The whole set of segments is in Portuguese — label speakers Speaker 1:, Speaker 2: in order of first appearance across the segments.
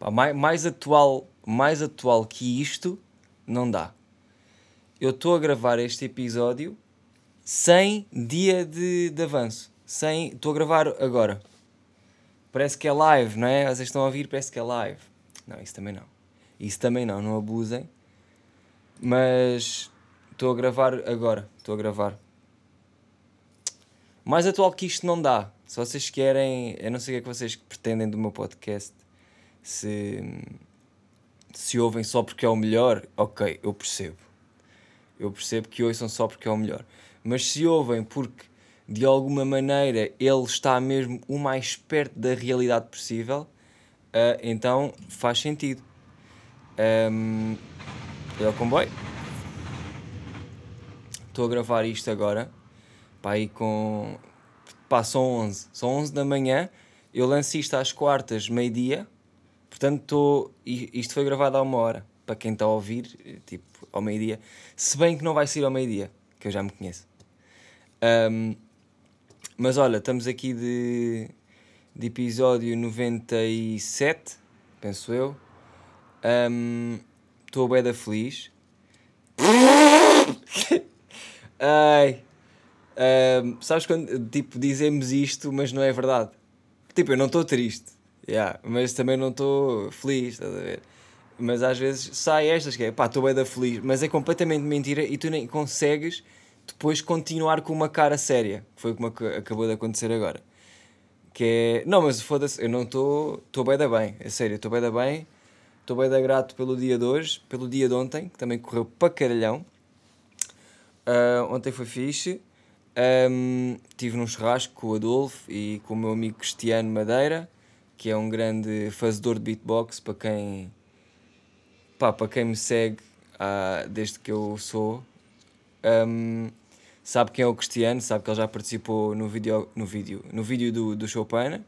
Speaker 1: Mais, mais, atual, mais atual que isto, não dá. Eu estou a gravar este episódio sem dia de, de avanço. Sem. Estou a gravar agora. Parece que é live, não é? Vocês estão a ouvir, parece que é live. Não, isso também não. Isso também não, não abusem. Mas estou a gravar agora. Estou a gravar. Mais atual que isto não dá. Se vocês querem. Eu não sei o que é que vocês pretendem do meu podcast. Se. Se ouvem só porque é o melhor, ok, eu percebo. Eu percebo que ouçam só porque é o melhor. Mas se ouvem porque de alguma maneira ele está mesmo o mais perto da realidade possível, uh, então faz sentido. Um, é o comboio. Estou a gravar isto agora. Pá, aí com. Pá, são 11. São 11 da manhã. Eu lanço isto às quartas, meio-dia. Portanto, estou. Isto foi gravado há uma hora. Para quem está a ouvir, tipo, ao meio-dia. Se bem que não vai sair ao meio-dia, que eu já me conheço. Um, mas olha, estamos aqui de, de episódio 97, penso eu. Estou um, bem da feliz. Ai. Um, sabes quando tipo, dizemos isto, mas não é verdade? Tipo, eu não estou triste, yeah, mas também não estou feliz, estás a ver? Mas às vezes sai estas que é pá, estou bem da feliz, mas é completamente mentira e tu nem consegues depois continuar com uma cara séria, foi como acabou de acontecer agora. Que é, não, mas foda-se, eu não estou, estou bem da bem, é sério, estou bem da bem, estou bem da grato pelo dia de hoje, pelo dia de ontem, que também correu para caralhão. Uh, ontem foi fixe, um, tive num churrasco com o Adolfo e com o meu amigo Cristiano Madeira, que é um grande fazedor de beatbox, para quem, pá, para quem me segue uh, desde que eu sou um, sabe quem é o Cristiano, sabe que ele já participou no vídeo, no vídeo, no vídeo do, do Chopina,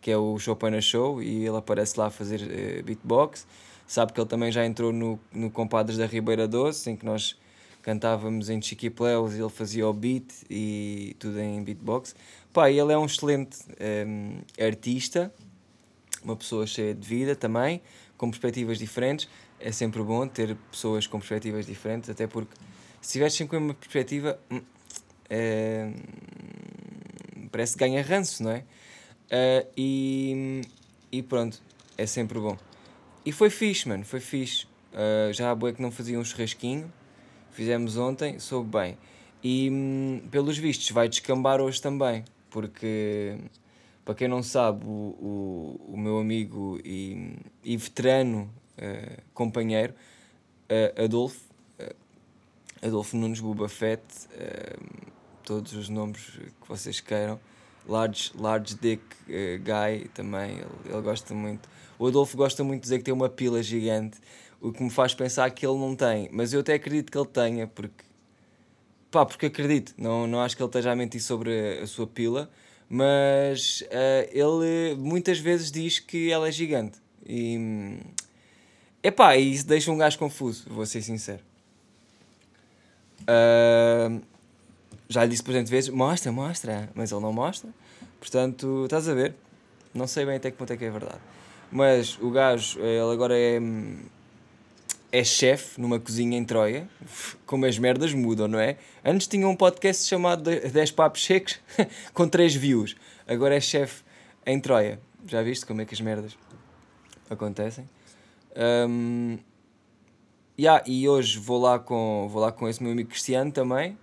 Speaker 1: que é o Chopina Show, e ele aparece lá a fazer uh, beatbox. Sabe que ele também já entrou no, no Compadres da Ribeira Doce, em que nós cantávamos em Chiquipleus e ele fazia o beat e tudo em beatbox. Pá, ele é um excelente um, artista, uma pessoa cheia de vida também, com perspectivas diferentes. É sempre bom ter pessoas com perspectivas diferentes, até porque se tiveres sempre uma perspectiva, é, parece que ganha ranço, não é? Uh, e, e pronto, é sempre bom. E foi fixe, mano, foi fixe. Uh, já há boa que não fazia um churrasquinho, fizemos ontem, soube bem. E hum, pelos vistos vai descambar hoje também, porque para quem não sabe, o, o, o meu amigo e, e veterano uh, companheiro Adolfo Adolfo Nunes, Buba Fett, uh, todos os nomes que vocês queiram. Large, large Dick uh, Guy também, ele, ele, gosta muito. O Adolfo gosta muito de dizer que tem uma pila gigante, o que me faz pensar que ele não tem, mas eu até acredito que ele tenha, porque pá, porque acredito, não, não acho que ele esteja a mentir sobre a, a sua pila, mas uh, ele muitas vezes diz que ela é gigante. E epá, isso deixa um gajo confuso, vou ser sincero. Uh, já lhe disse por exemplo vezes, mostra, mostra, mas ele não mostra. Portanto, estás a ver? Não sei bem até que ponto é que é verdade. Mas o gajo, ele agora é, é chefe numa cozinha em Troia. Como as merdas mudam, não é? Antes tinha um podcast chamado 10 Papos Secos com 3 views. Agora é chefe em Troia. Já viste como é que as merdas acontecem? Um, Yeah, e hoje vou lá, com, vou lá com esse meu amigo Cristiano também.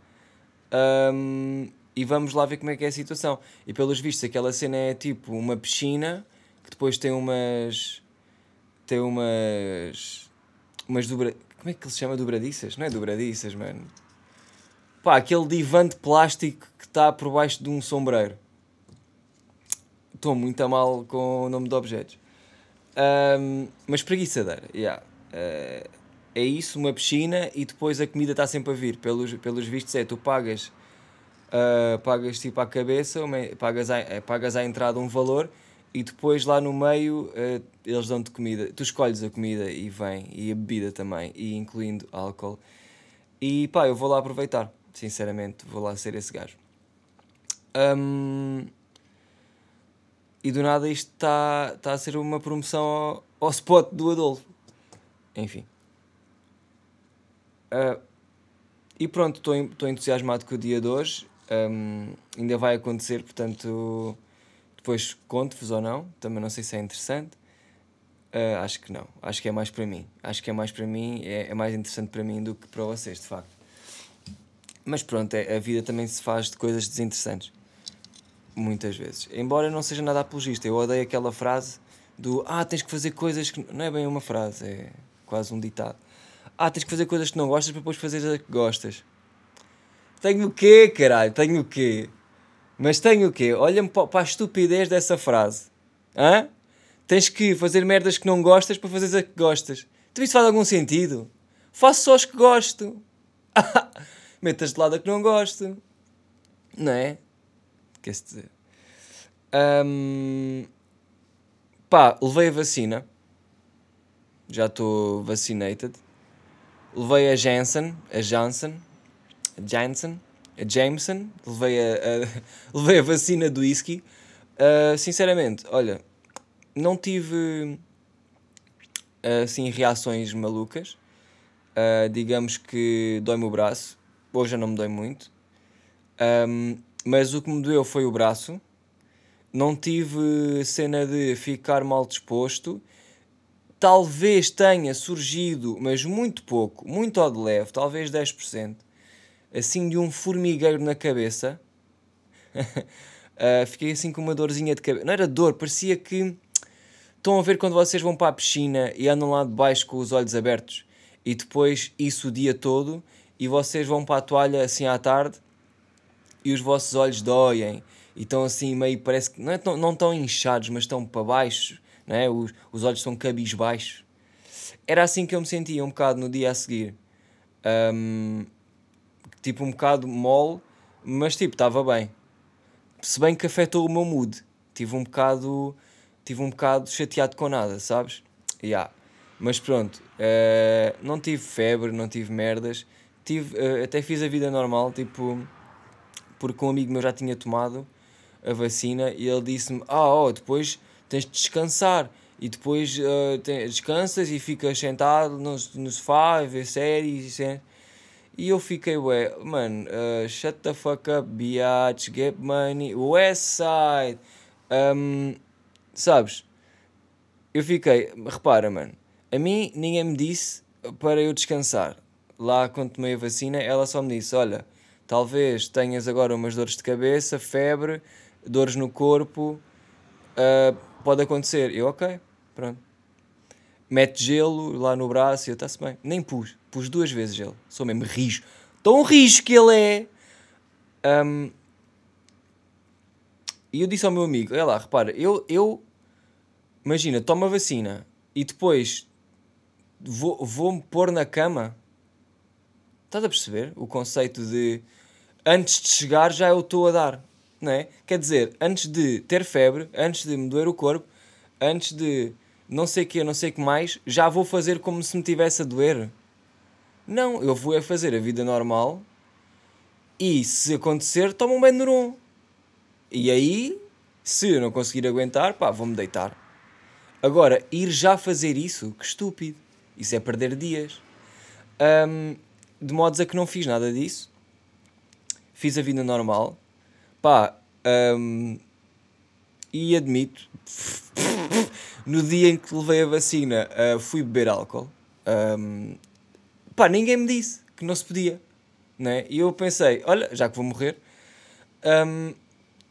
Speaker 1: Um, e vamos lá ver como é que é a situação. E pelos vistos, aquela cena é tipo uma piscina que depois tem umas. tem umas. Umas dobra. Como é que ele se chama? Dobradiças? Não é dobradiças, mano. Pá, aquele divã de plástico que está por baixo de um sombreiro. Estou muito a mal com o nome de objetos. Um, mas preguiçadeira, yeah. Uh, é isso, uma piscina e depois a comida está sempre a vir. Pelos, pelos vistos é, tu pagas, uh, pagas tipo à cabeça, pagas, a, eh, pagas à entrada um valor e depois lá no meio uh, eles dão-te comida. Tu escolhes a comida e vem, e a bebida também, e incluindo álcool. E pá, eu vou lá aproveitar, sinceramente, vou lá ser esse gajo. Um, e do nada isto está tá a ser uma promoção ao, ao spot do Adolfo. Enfim. Uh, e pronto, estou entusiasmado com o dia de hoje. Um, ainda vai acontecer, portanto, depois conto-vos ou não. Também não sei se é interessante. Uh, acho que não. Acho que é mais para mim. Acho que é mais para mim, é, é mais interessante para mim do que para vocês, de facto. Mas pronto, é, a vida também se faz de coisas desinteressantes. Muitas vezes. Embora não seja nada apologista, eu odeio aquela frase do Ah, tens que fazer coisas que. Não é bem uma frase, é quase um ditado. Ah, tens que fazer coisas que não gostas para depois fazer as que gostas. Tenho o quê, caralho? Tenho o quê? Mas tenho o quê? Olha-me para a estupidez dessa frase. Hã? Tens que fazer merdas que não gostas para fazer as que gostas. Tu isso faz algum sentido? Faço só as que gosto. Metas de lado a que não gosto. Não é? Quer-se dizer. Um, pá, levei a vacina. Já estou vacinated. Levei a Janssen, a Johnson, a Janssen, a Jameson. Levei a, a levei a vacina do whisky. Uh, sinceramente, olha, não tive assim reações malucas. Uh, digamos que dói-me o braço. Hoje já não me dói muito. Um, mas o que me doeu foi o braço. Não tive cena de ficar mal disposto. Talvez tenha surgido, mas muito pouco, muito ao de leve, talvez 10%, assim de um formigueiro na cabeça. uh, fiquei assim com uma dorzinha de cabeça. Não era dor, parecia que. Estão a ver quando vocês vão para a piscina e andam lá de baixo com os olhos abertos e depois isso o dia todo e vocês vão para a toalha assim à tarde e os vossos olhos doem e estão assim meio, parece que não, é tão, não estão inchados, mas estão para baixo, não é? os, os olhos estão cabisbaixos. Era assim que eu me sentia um bocado no dia a seguir. Um, tipo um bocado mole, mas tipo, estava bem. Se bem que afetou o meu mood. Tive um bocado, tive um bocado chateado com nada, sabes? Yeah. Mas pronto, uh, não tive febre, não tive merdas. Tive, uh, até fiz a vida normal, tipo porque um amigo meu já tinha tomado a vacina e ele disse-me: Ah, oh, depois tens de descansar. E depois uh, descansas e ficas sentado no, no sofá a ver séries e E eu fiquei, ué, mano, uh, shut the fuck up, biatch, get money, West Side. Um, sabes? Eu fiquei, repara, mano, a mim ninguém me disse para eu descansar. Lá quando tomei a vacina, ela só me disse: Olha, Talvez tenhas agora umas dores de cabeça, febre, dores no corpo. Uh, pode acontecer. Eu, ok, pronto. Mete gelo lá no braço e eu, está-se bem. Nem pus. Pus duas vezes gelo. Sou mesmo rijo. Tão rijo que ele é. Um, e eu disse ao meu amigo: olha lá, repara, eu, eu imagina, tomo a vacina e depois vou-me vou pôr na cama. Estás a perceber o conceito de antes de chegar já eu estou a dar, não é? Quer dizer, antes de ter febre, antes de me doer o corpo, antes de não sei o que, não sei o que mais, já vou fazer como se me tivesse a doer. Não, eu vou a fazer a vida normal e se acontecer, tomo um Benuron. E aí, se eu não conseguir aguentar, pá, vou-me deitar. Agora, ir já fazer isso, que estúpido. Isso é perder dias. Um, de modos a que não fiz nada disso fiz a vida normal, pá, um, e admito, no dia em que levei a vacina, uh, fui beber álcool, um, pá, ninguém me disse que não se podia, né? E eu pensei, olha, já que vou morrer, um,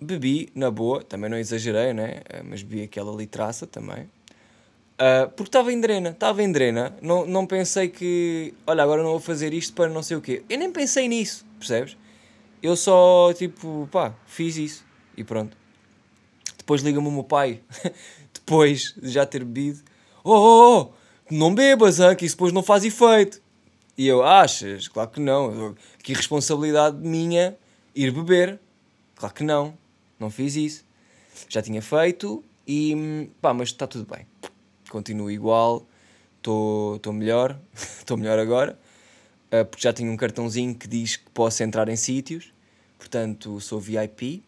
Speaker 1: bebi na boa, também não exagerei, né? Uh, mas bebi aquela litraça também. Uh, porque estava em drena, estava em drena, não, não pensei que, olha, agora não vou fazer isto para não sei o quê. Eu nem pensei nisso, percebes? eu só, tipo, pá, fiz isso e pronto. Depois liga-me o meu pai, depois de já ter bebido: Oh, oh, oh não bebas, hein, que isso depois não faz efeito. E eu, achas? Claro que não. Que responsabilidade minha ir beber. Claro que não. Não fiz isso. Já tinha feito e pá, mas está tudo bem. Continuo igual. Estou melhor. Estou melhor agora. Uh, porque já tenho um cartãozinho que diz que posso entrar em sítios, portanto sou VIP.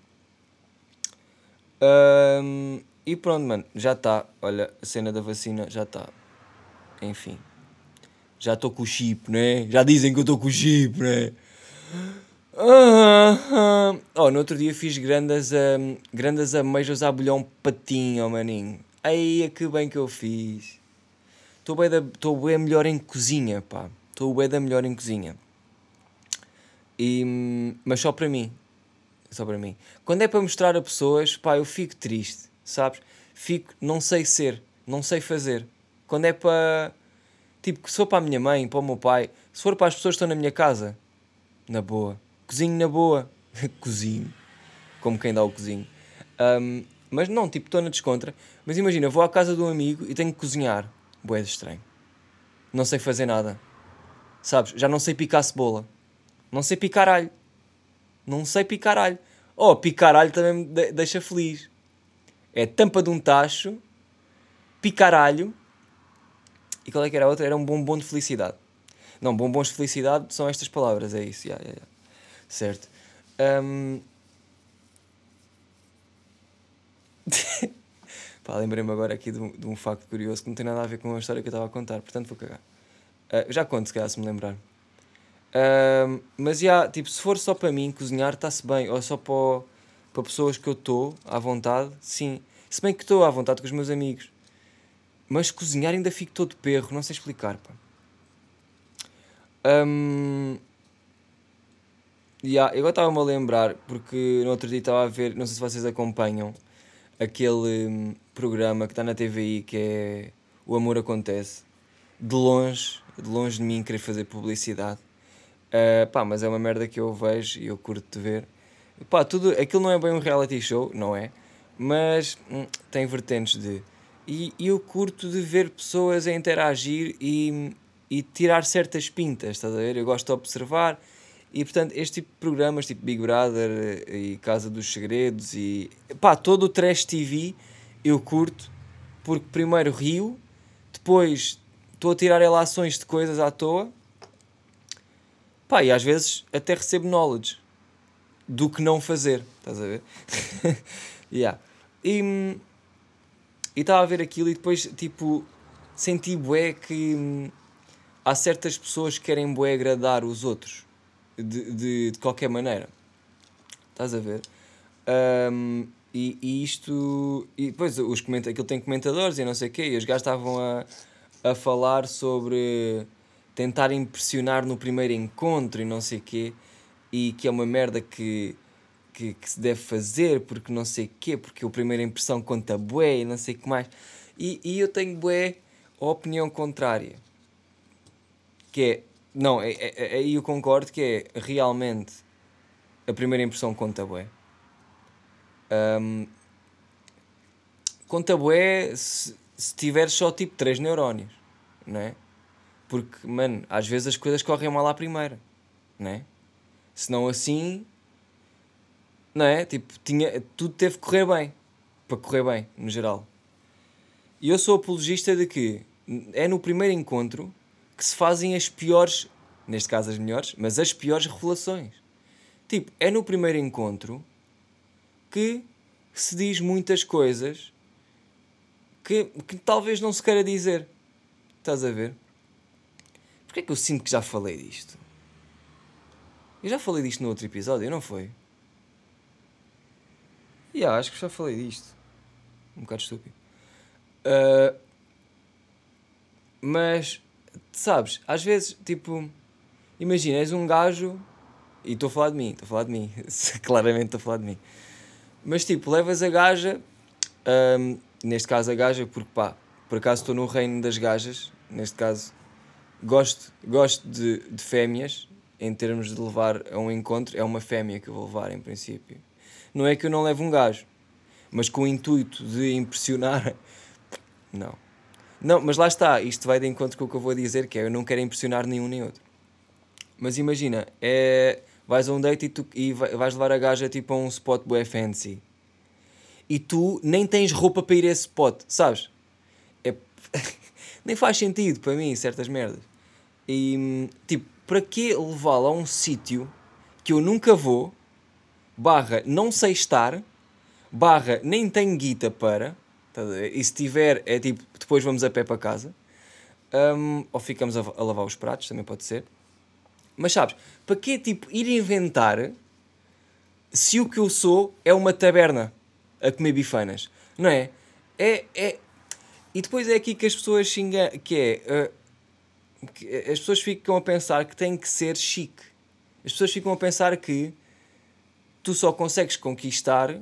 Speaker 1: Um, e pronto, mano, já está. Olha, a cena da vacina já está. Enfim. Já estou com o chip, né? Já dizem que eu estou com o chip, né? Ah. Oh, no outro dia fiz grandes, um, grandes ameijos a bolhão patinho, maninho. Aí, que bem que eu fiz. Estou bem, da, bem melhor em cozinha, pá. Estou bem da melhor em cozinha. E, mas só para mim. Só para mim. Quando é para mostrar a pessoas, pá, eu fico triste, sabes? Fico, não sei ser, não sei fazer. Quando é para. Tipo, se for para a minha mãe, para o meu pai, se for para as pessoas que estão na minha casa, na boa. Cozinho na boa. cozinho. Como quem dá o cozinho. Um, mas não, tipo, estou na descontra. Mas imagina, vou à casa de um amigo e tenho que cozinhar. Boé estranho. Não sei fazer nada. Sabes? Já não sei picar cebola. Não sei picar alho. Não sei picar alho. Oh, picar alho também me de deixa feliz. É tampa de um tacho, picar alho. E qual é que era a outra? Era um bombom de felicidade. Não, bombons de felicidade são estas palavras, é isso. Yeah, yeah, yeah. Certo. Um... Pá, lembrei-me agora aqui de um, de um, facto curioso que não tem nada a ver com a história que eu estava a contar, portanto vou cagar. Uh, já conto, se calhar, se me lembrar. Uh, mas yeah, tipo, se for só para mim cozinhar, está-se bem. Ou só para, para pessoas que eu estou à vontade, sim. Se bem que estou à vontade com os meus amigos. Mas cozinhar ainda fico todo perro, não sei explicar, pá. Um, yeah, eu estava-me a lembrar, porque no outro dia estava a ver, não sei se vocês acompanham, aquele um, programa que está na TVI que é O Amor Acontece. De longe, de longe de mim querer fazer publicidade. Uh, pá, mas é uma merda que eu vejo e eu curto de ver. Pá, tudo, aquilo não é bem um reality show, não é? Mas hum, tem vertentes de. E, e eu curto de ver pessoas a interagir e, e tirar certas pintas, estás a ver? Eu gosto de observar e portanto este tipo de programas, tipo Big Brother e Casa dos Segredos e pá, todo o trash TV eu curto porque primeiro rio, depois estou a tirar relações de coisas à toa, pá, e às vezes até recebo knowledge do que não fazer, estás a ver? yeah. E estava a ver aquilo e depois tipo senti bué que hum, há certas pessoas que querem bué agradar os outros de, de, de qualquer maneira. Estás a ver? Um, e, e, isto. E depois os comenta, aquilo tem comentadores e não sei o quê, e os gajos estavam a, a falar sobre tentar impressionar no primeiro encontro e não sei quê, e que é uma merda que, que, que, se deve fazer porque não sei quê, porque a primeira impressão conta bué e não sei o que mais. E, e eu tenho bué a opinião contrária que é, não, aí é, é, é, eu concordo que é realmente a primeira impressão conta bué. Um, conta bué se, se tiveres só tipo 3 neurónios, não é? Porque, mano, às vezes as coisas correm mal à primeira, não é? Se não assim, não é? Tipo, tinha, tudo teve que correr bem, para correr bem, no geral. E eu sou apologista de que é no primeiro encontro que se fazem as piores, neste caso as melhores, mas as piores revelações. Tipo, é no primeiro encontro que se diz muitas coisas que, que talvez não se queira dizer. Estás a ver? Porquê é que eu sinto que já falei disto? Eu já falei disto no outro episódio, não foi? Yeah, acho que já falei disto. Um bocado estúpido. Uh, mas sabes, às vezes, tipo, imagina, és um gajo, e estou a falar de mim, estou a falar de mim, claramente estou a falar de mim, mas tipo, levas a gaja, um, neste caso a gaja, porque pá, por acaso estou no reino das gajas, neste caso, gosto, gosto de, de fêmeas, em termos de levar a um encontro, é uma fêmea que eu vou levar em princípio. Não é que eu não levo um gajo, mas com o intuito de impressionar, não. Não, mas lá está, isto vai de encontro com o que eu vou dizer, que é eu não quero impressionar nenhum nem outro. Mas imagina, é, vais a um date e, tu, e vais levar a gaja tipo a um spot bué fancy. E tu nem tens roupa para ir a esse spot, sabes? É, nem faz sentido para mim certas merdas. E tipo, para que levá-la a um sítio que eu nunca vou, barra não sei estar, barra nem tenho guita para, ver? E se tiver, é tipo, depois vamos a pé para casa. Um, ou ficamos a, a lavar os pratos, também pode ser. Mas sabes, para que tipo ir inventar se o que eu sou é uma taberna a comer bifanas? Não é? É, é... E depois é aqui que as pessoas xingam, que é... Uh, as pessoas ficam a pensar que tem que ser chique. As pessoas ficam a pensar que tu só consegues conquistar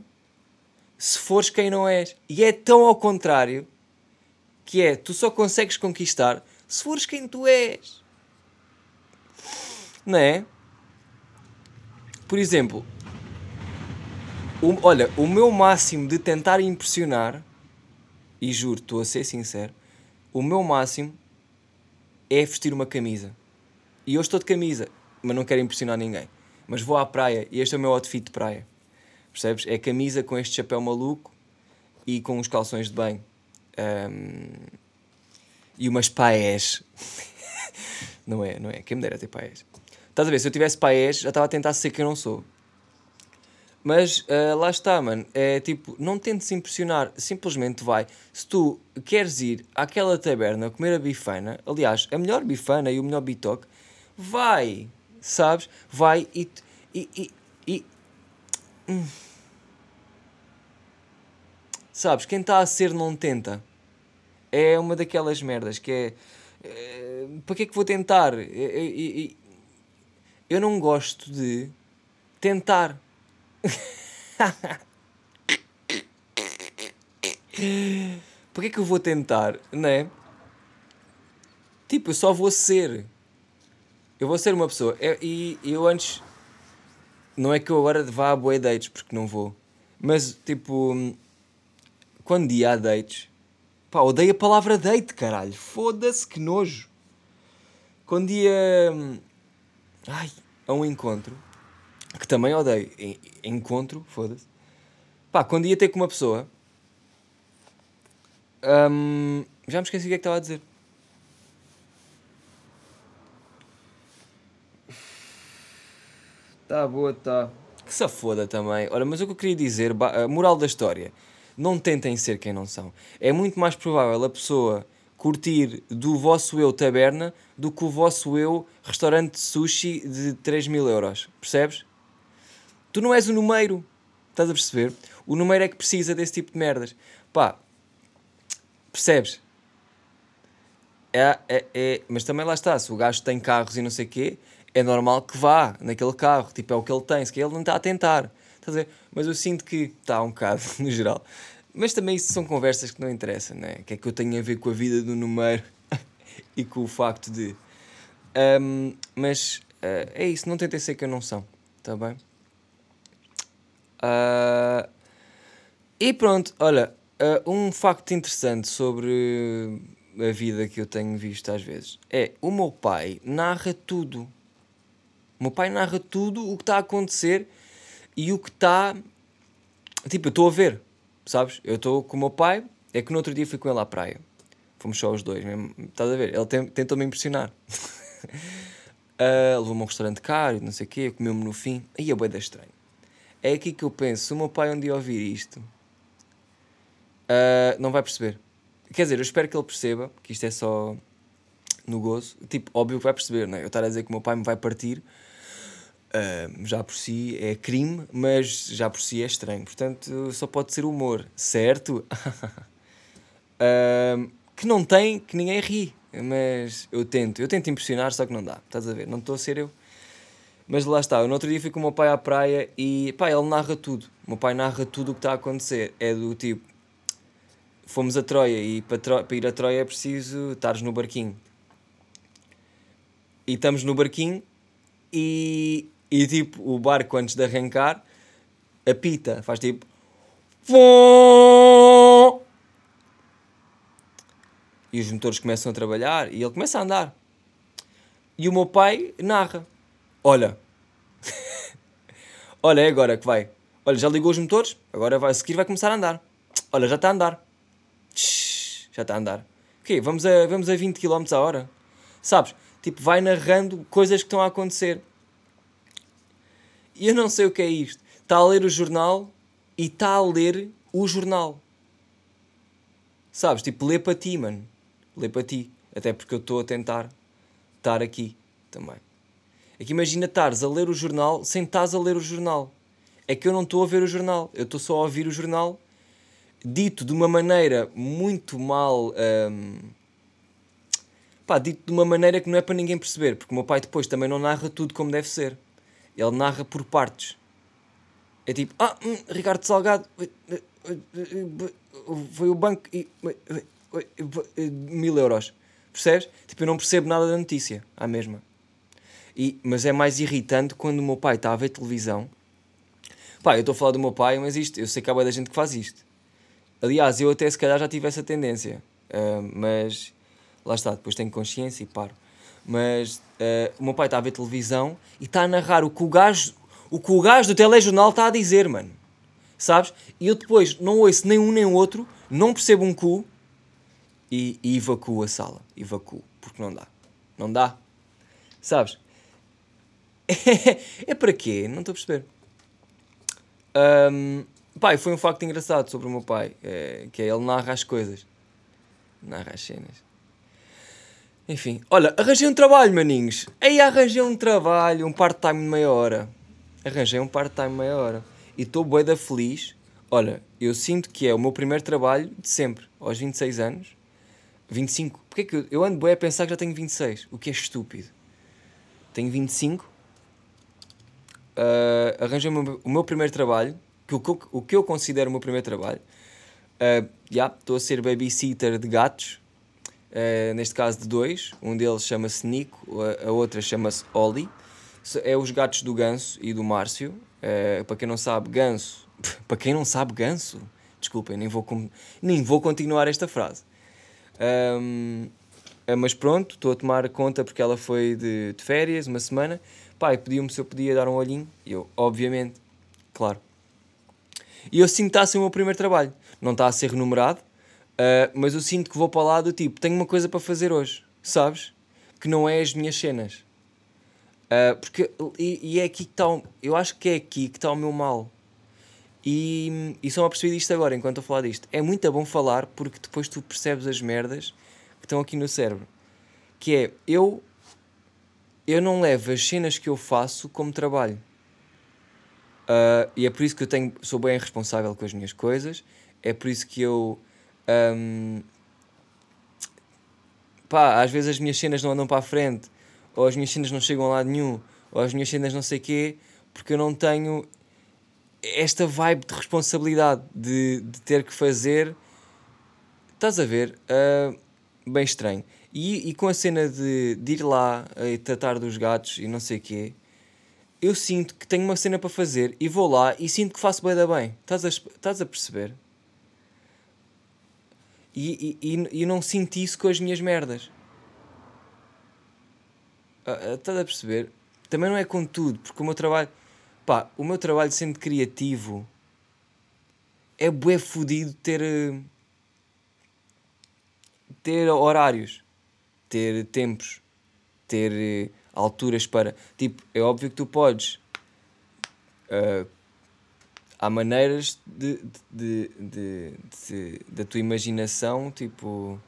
Speaker 1: se fores quem não és. E é tão ao contrário que é, tu só consegues conquistar se fores quem tu és. Não é? Por exemplo, o, olha, o meu máximo de tentar impressionar, e juro, estou a ser sincero, o meu máximo é vestir uma camisa. E eu estou de camisa, mas não quero impressionar ninguém. Mas vou à praia e este é o meu outfit de praia. Percebes? É camisa com este chapéu maluco e com uns calções de banho. Um, e umas paés. não é, não é. Quem me dera ter paés. Estás a ver? Se eu tivesse paés, já estava a tentar ser quem eu não sou. Mas uh, lá está, mano. É tipo, não tentes impressionar, simplesmente vai. Se tu queres ir àquela taberna comer a bifana, aliás, a melhor bifana e o melhor bitoque, vai, sabes? Vai e. e, e, e hum. Sabes? Quem está a ser não tenta. É uma daquelas merdas que é. é para que é que vou tentar? Eu não gosto de tentar. Por que é eu vou tentar, não é? Tipo, eu só vou ser. Eu vou ser uma pessoa. e eu antes. Não é que eu agora vá a boa dates, porque não vou. Mas, tipo. Quando ia a dates. Pá, odeio a palavra date, caralho. Foda-se, que nojo. Quando ia. Ai, a um encontro. Que também odeio. Encontro, foda-se. Pá, quando ia ter com uma pessoa. Hum, já me esqueci o que é que estava a dizer. Tá boa, tá. Que se foda também. Olha, mas o que eu queria dizer, moral da história, não tentem ser quem não são. É muito mais provável a pessoa curtir do vosso eu taberna do que o vosso eu restaurante de sushi de 3 mil euros. Percebes? Tu não és o número. Estás a perceber? O número é que precisa desse tipo de merdas. Pá, percebes? É, é, é, mas também lá está, se o gajo tem carros e não sei o quê, é normal que vá naquele carro, tipo, é o que ele tem, se que ele não está a tentar. Estás a? Mas eu sinto que está um bocado, no geral. Mas também isso são conversas que não interessam, né? O que é que eu tenho a ver com a vida do número e com o facto de. Um, mas uh, é isso, não tentem ser que eu não são, está bem? Uh, e pronto, olha, uh, um facto interessante sobre a vida que eu tenho visto às vezes é o meu pai narra tudo. O meu pai narra tudo o que está a acontecer e o que está. Tipo, eu estou a ver, sabes? Eu estou com o meu pai, é que no outro dia fui com ele à praia. Fomos só os dois mesmo. Estás a ver? Ele tentou-me impressionar. uh, Levou-me a um restaurante caro não sei o quê, comeu-me no fim. Aí é bué da estranho. É aqui que eu penso, se o meu pai um dia ouvir isto, uh, não vai perceber. Quer dizer, eu espero que ele perceba que isto é só no gozo. Tipo, óbvio que vai perceber, não é? Eu estar a dizer que o meu pai me vai partir, uh, já por si é crime, mas já por si é estranho. Portanto, só pode ser humor, certo? uh, que não tem, que ninguém ri. Mas eu tento, eu tento impressionar, só que não dá. Estás a ver? Não estou a ser eu. Mas lá está, eu no outro dia fui com o meu pai à praia e pá, ele narra tudo. O meu pai narra tudo o que está a acontecer. É do tipo, fomos a Troia e para, para ir a Troia é preciso estares no barquinho. E estamos no barquinho e, e tipo, o barco antes de arrancar apita, faz tipo. E os motores começam a trabalhar e ele começa a andar. E o meu pai narra Olha. Olha, é agora que vai. Olha, já ligou os motores? Agora vai a seguir vai começar a andar. Olha, já está a andar. já está a andar. O quê? Vamos a, vamos a 20 km a hora? Sabes? Tipo, vai narrando coisas que estão a acontecer. E eu não sei o que é isto. Está a ler o jornal e está a ler o jornal. Sabes? Tipo, lê para ti, mano. Lê para ti. Até porque eu estou a tentar estar aqui também. É que imagina estares a ler o jornal sem estás a ler o jornal. É que eu não estou a ver o jornal, eu estou só a ouvir o jornal dito de uma maneira muito mal. Hum, pá, dito de uma maneira que não é para ninguém perceber, porque o meu pai depois também não narra tudo como deve ser. Ele narra por partes. É tipo, ah, hum, Ricardo Salgado foi o banco e mil euros. Percebes? Tipo, eu não percebo nada da notícia, à mesma. E, mas é mais irritante quando o meu pai está a ver televisão. Pá, eu estou a falar do meu pai, mas isto, eu sei que há da gente que faz isto. Aliás, eu até se calhar já tive essa tendência. Uh, mas lá está, depois tenho consciência e paro. Mas uh, o meu pai está a ver televisão e está a narrar o que o gajo o que o gajo do telejornal está a dizer, mano. Sabes? E eu depois não ouço nem um nem outro, não percebo um cu e, e evacuo a sala. Evacuo. Porque não dá. Não dá. Sabes? É, é para quê? Não estou a perceber. Um, pai, foi um facto engraçado sobre o meu pai. É, que é ele narra as coisas. Narra as cenas. Enfim, olha, arranjei um trabalho, maninhos. Aí arranjei um trabalho, um part-time de meia hora arranjei um part-time meia hora e estou bué da feliz. Olha, eu sinto que é o meu primeiro trabalho de sempre, aos 26 anos. 25. Porque é que eu, eu ando bué a pensar que já tenho 26, o que é estúpido. Tenho 25. Uh, ah, arranjei o meu, primeiro trabalho, que o, o que eu considero o meu primeiro trabalho. Uh, yeah, estou a ser babysitter de gatos, uh, neste caso de dois. Um deles chama-se Nico, a, a outra chama-se Ollie é os gatos do Ganso e do Márcio. É, para quem não sabe, Ganso. Para quem não sabe, Ganso. Desculpem, nem vou, nem vou continuar esta frase. Um, mas pronto, estou a tomar conta porque ela foi de, de férias, uma semana. Pai, pediu-me se eu podia dar um olhinho. E eu, obviamente, claro. E eu sinto que está a ser o meu primeiro trabalho. Não está a ser remunerado, uh, mas eu sinto que vou para lá do tipo: tenho uma coisa para fazer hoje, sabes? Que não é as minhas cenas. Uh, porque, e, e, é aqui que está, eu acho que é aqui que está o meu mal. E, e só me apercebi disto agora, enquanto a falar disto. É muito bom falar porque depois tu percebes as merdas que estão aqui no cérebro. Que é, eu, eu não levo as cenas que eu faço como trabalho. Uh, e é por isso que eu tenho, sou bem responsável com as minhas coisas. É por isso que eu. Um, pá, às vezes as minhas cenas não andam para a frente ou as minhas cenas não chegam a lado nenhum, ou as minhas cenas não sei quê, porque eu não tenho esta vibe de responsabilidade de, de ter que fazer. Estás a ver? Uh, bem estranho. E, e com a cena de, de ir lá e tratar dos gatos e não sei quê, eu sinto que tenho uma cena para fazer e vou lá e sinto que faço bem da bem. Estás a, estás a perceber? E, e, e, não sinto isso com as minhas merdas. Uh, estás a perceber? Também não é com tudo, porque o meu trabalho, pá, o meu trabalho sendo criativo é bué fodido ter. Eh, ter horários, ter tempos, ter uh, alturas para. Tipo, é óbvio que tu podes. Uh, há maneiras de, de, de, de, da tua imaginação, tipo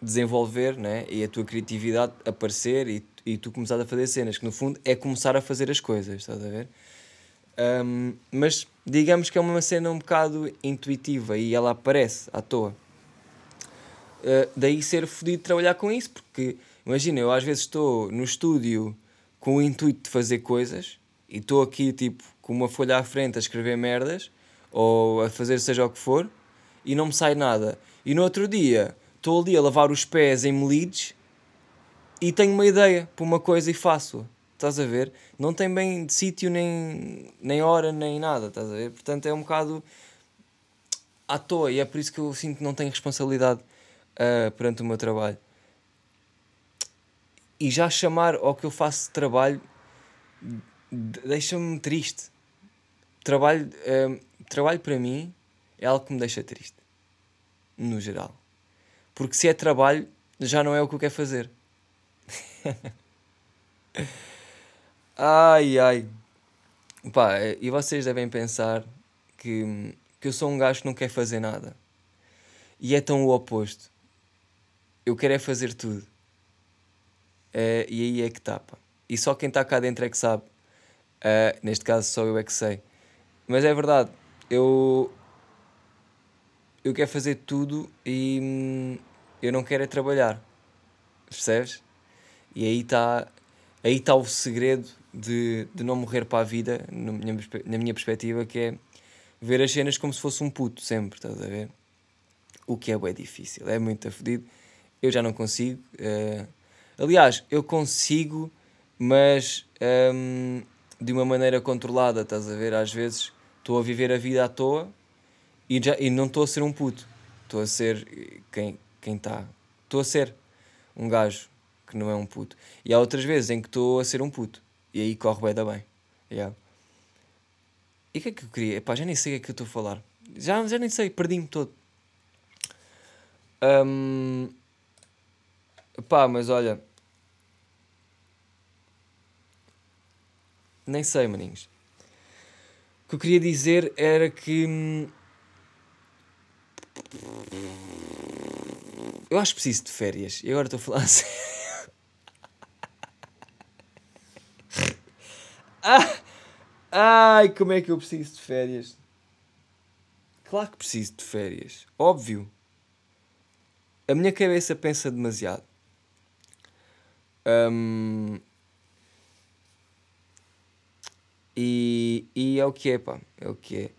Speaker 1: desenvolver né? e a tua criatividade aparecer e, e tu começar a fazer cenas, que no fundo é começar a fazer as coisas, estás a ver? Um, mas digamos que é uma cena um bocado intuitiva e ela aparece à toa. Uh, daí ser fodido trabalhar com isso, porque imagina, eu às vezes estou no estúdio com o intuito de fazer coisas e estou aqui tipo com uma folha à frente a escrever merdas ou a fazer seja o que for e não me sai nada. E no outro dia estou ali a lavar os pés em Melides e tenho uma ideia para uma coisa e faço. Estás a ver? Não tem bem de sítio, nem, nem hora, nem nada. Estás a ver? Portanto, é um bocado à toa e é por isso que eu sinto que não tenho responsabilidade uh, perante o meu trabalho. E já chamar ao que eu faço de trabalho deixa-me triste. Trabalho, uh, trabalho para mim é algo que me deixa triste. No geral. Porque se é trabalho, já não é o que eu quero fazer. ai ai. Pá, e vocês devem pensar que, que eu sou um gajo que não quer fazer nada. e é tão o oposto. Eu quero é fazer tudo. Uh, e aí é que tapa. E só quem está cá dentro é que sabe. Uh, neste caso, só eu é que sei. Mas é verdade, eu. Eu quero fazer tudo e hum, eu não quero é trabalhar. Percebes? E aí está aí tá o segredo de, de não morrer para a vida, na minha, na minha perspectiva, que é ver as cenas como se fosse um puto, sempre, estás a ver? O que é bem difícil, é muito afodido. Eu já não consigo. Uh, aliás, eu consigo, mas um, de uma maneira controlada, estás a ver? Às vezes estou a viver a vida à toa e, já, e não estou a ser um puto. Estou a ser quem está. Estou a ser um gajo que não é um puto. E há outras vezes em que estou a ser um puto. E aí corre bem da bem. Yeah. E o que é que eu queria? Epá, já nem sei o que é que eu estou a falar. Já, já nem sei, perdi-me todo. Um, pá, mas olha. Nem sei, maninhos. O que eu queria dizer era que. Hum, eu acho que preciso de férias. E agora estou a falar assim. ah! Ai, como é que eu preciso de férias? Claro que preciso de férias. Óbvio. A minha cabeça pensa demasiado. Um, e, e é o que é, pá. É o que é.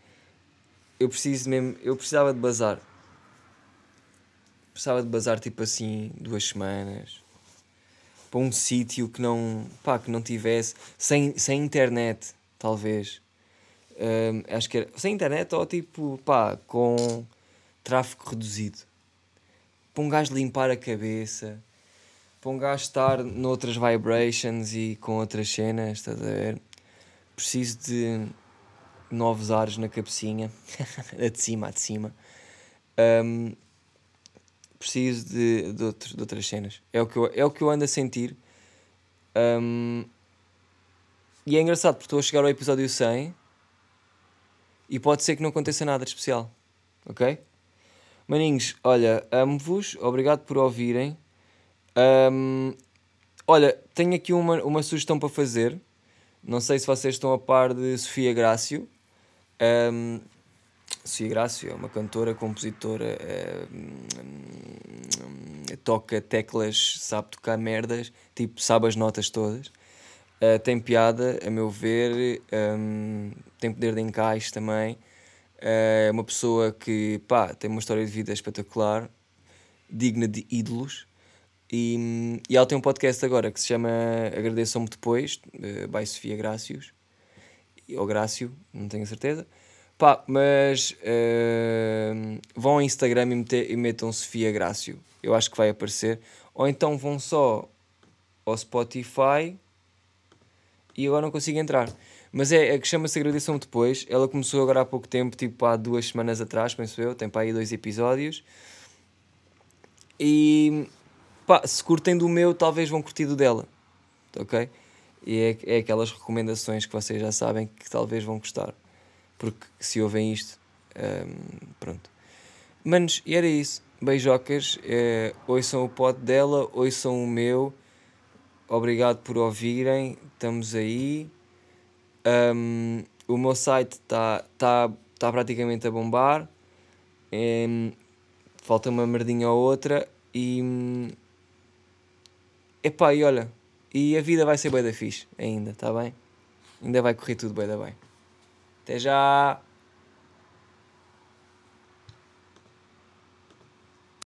Speaker 1: Eu preciso mesmo. Eu precisava de bazar. Precisava de bazar tipo assim duas semanas. Para um sítio que não. pá, que não tivesse. Sem, sem internet talvez. Um, acho que era sem internet ou tipo, pá, com tráfego reduzido. Para um gajo limpar a cabeça, para um gajo estar noutras vibrations e com outras cenas, estás a ver? Preciso de novos ares na cabecinha, a de cima, a de cima. Um, preciso de, de, de outras cenas. É o, que eu, é o que eu ando a sentir. Um, e é engraçado porque estou a chegar ao episódio 100 e pode ser que não aconteça nada de especial. Ok? Maninhos, olha, amo-vos, obrigado por ouvirem. Um, olha, tenho aqui uma, uma sugestão para fazer. Não sei se vocês estão a par de Sofia Grácio. Um, Sofia Grácio é uma cantora, compositora, um, toca teclas, sabe tocar merdas, tipo, sabe as notas todas. Uh, tem piada, a meu ver, um, tem poder de encaixe também. Eh, é uh, uma pessoa que pá, tem uma história de vida espetacular, digna de ídolos. E, e ela tem um podcast agora que se chama Agradeçam-me Depois, uh, by Sofia Grácios, ou Grácio, não tenho certeza. Pá, mas uh, vão ao Instagram e, meter, e metam Sofia Grácio, eu acho que vai aparecer. Ou então vão só ao Spotify e agora não consigo entrar. Mas é, é que chama-se Agradeçam Depois. Ela começou agora há pouco tempo, tipo há duas semanas atrás, penso eu. Tem para aí dois episódios. E pá, se curtem do meu, talvez vão curtir do dela. Ok? E é, é aquelas recomendações que vocês já sabem que talvez vão gostar. Porque se ouvem isto, hum, pronto. Manos, e era isso. Beijocas. É, ouçam o pote dela, ouçam o meu. Obrigado por ouvirem. Estamos aí. Um, o meu site está tá, tá praticamente a bombar. Um, falta uma merdinha ou outra. E. Epá, e olha. E a vida vai ser bem da fixe ainda, está bem? Ainda vai correr tudo bem da bem. Até já!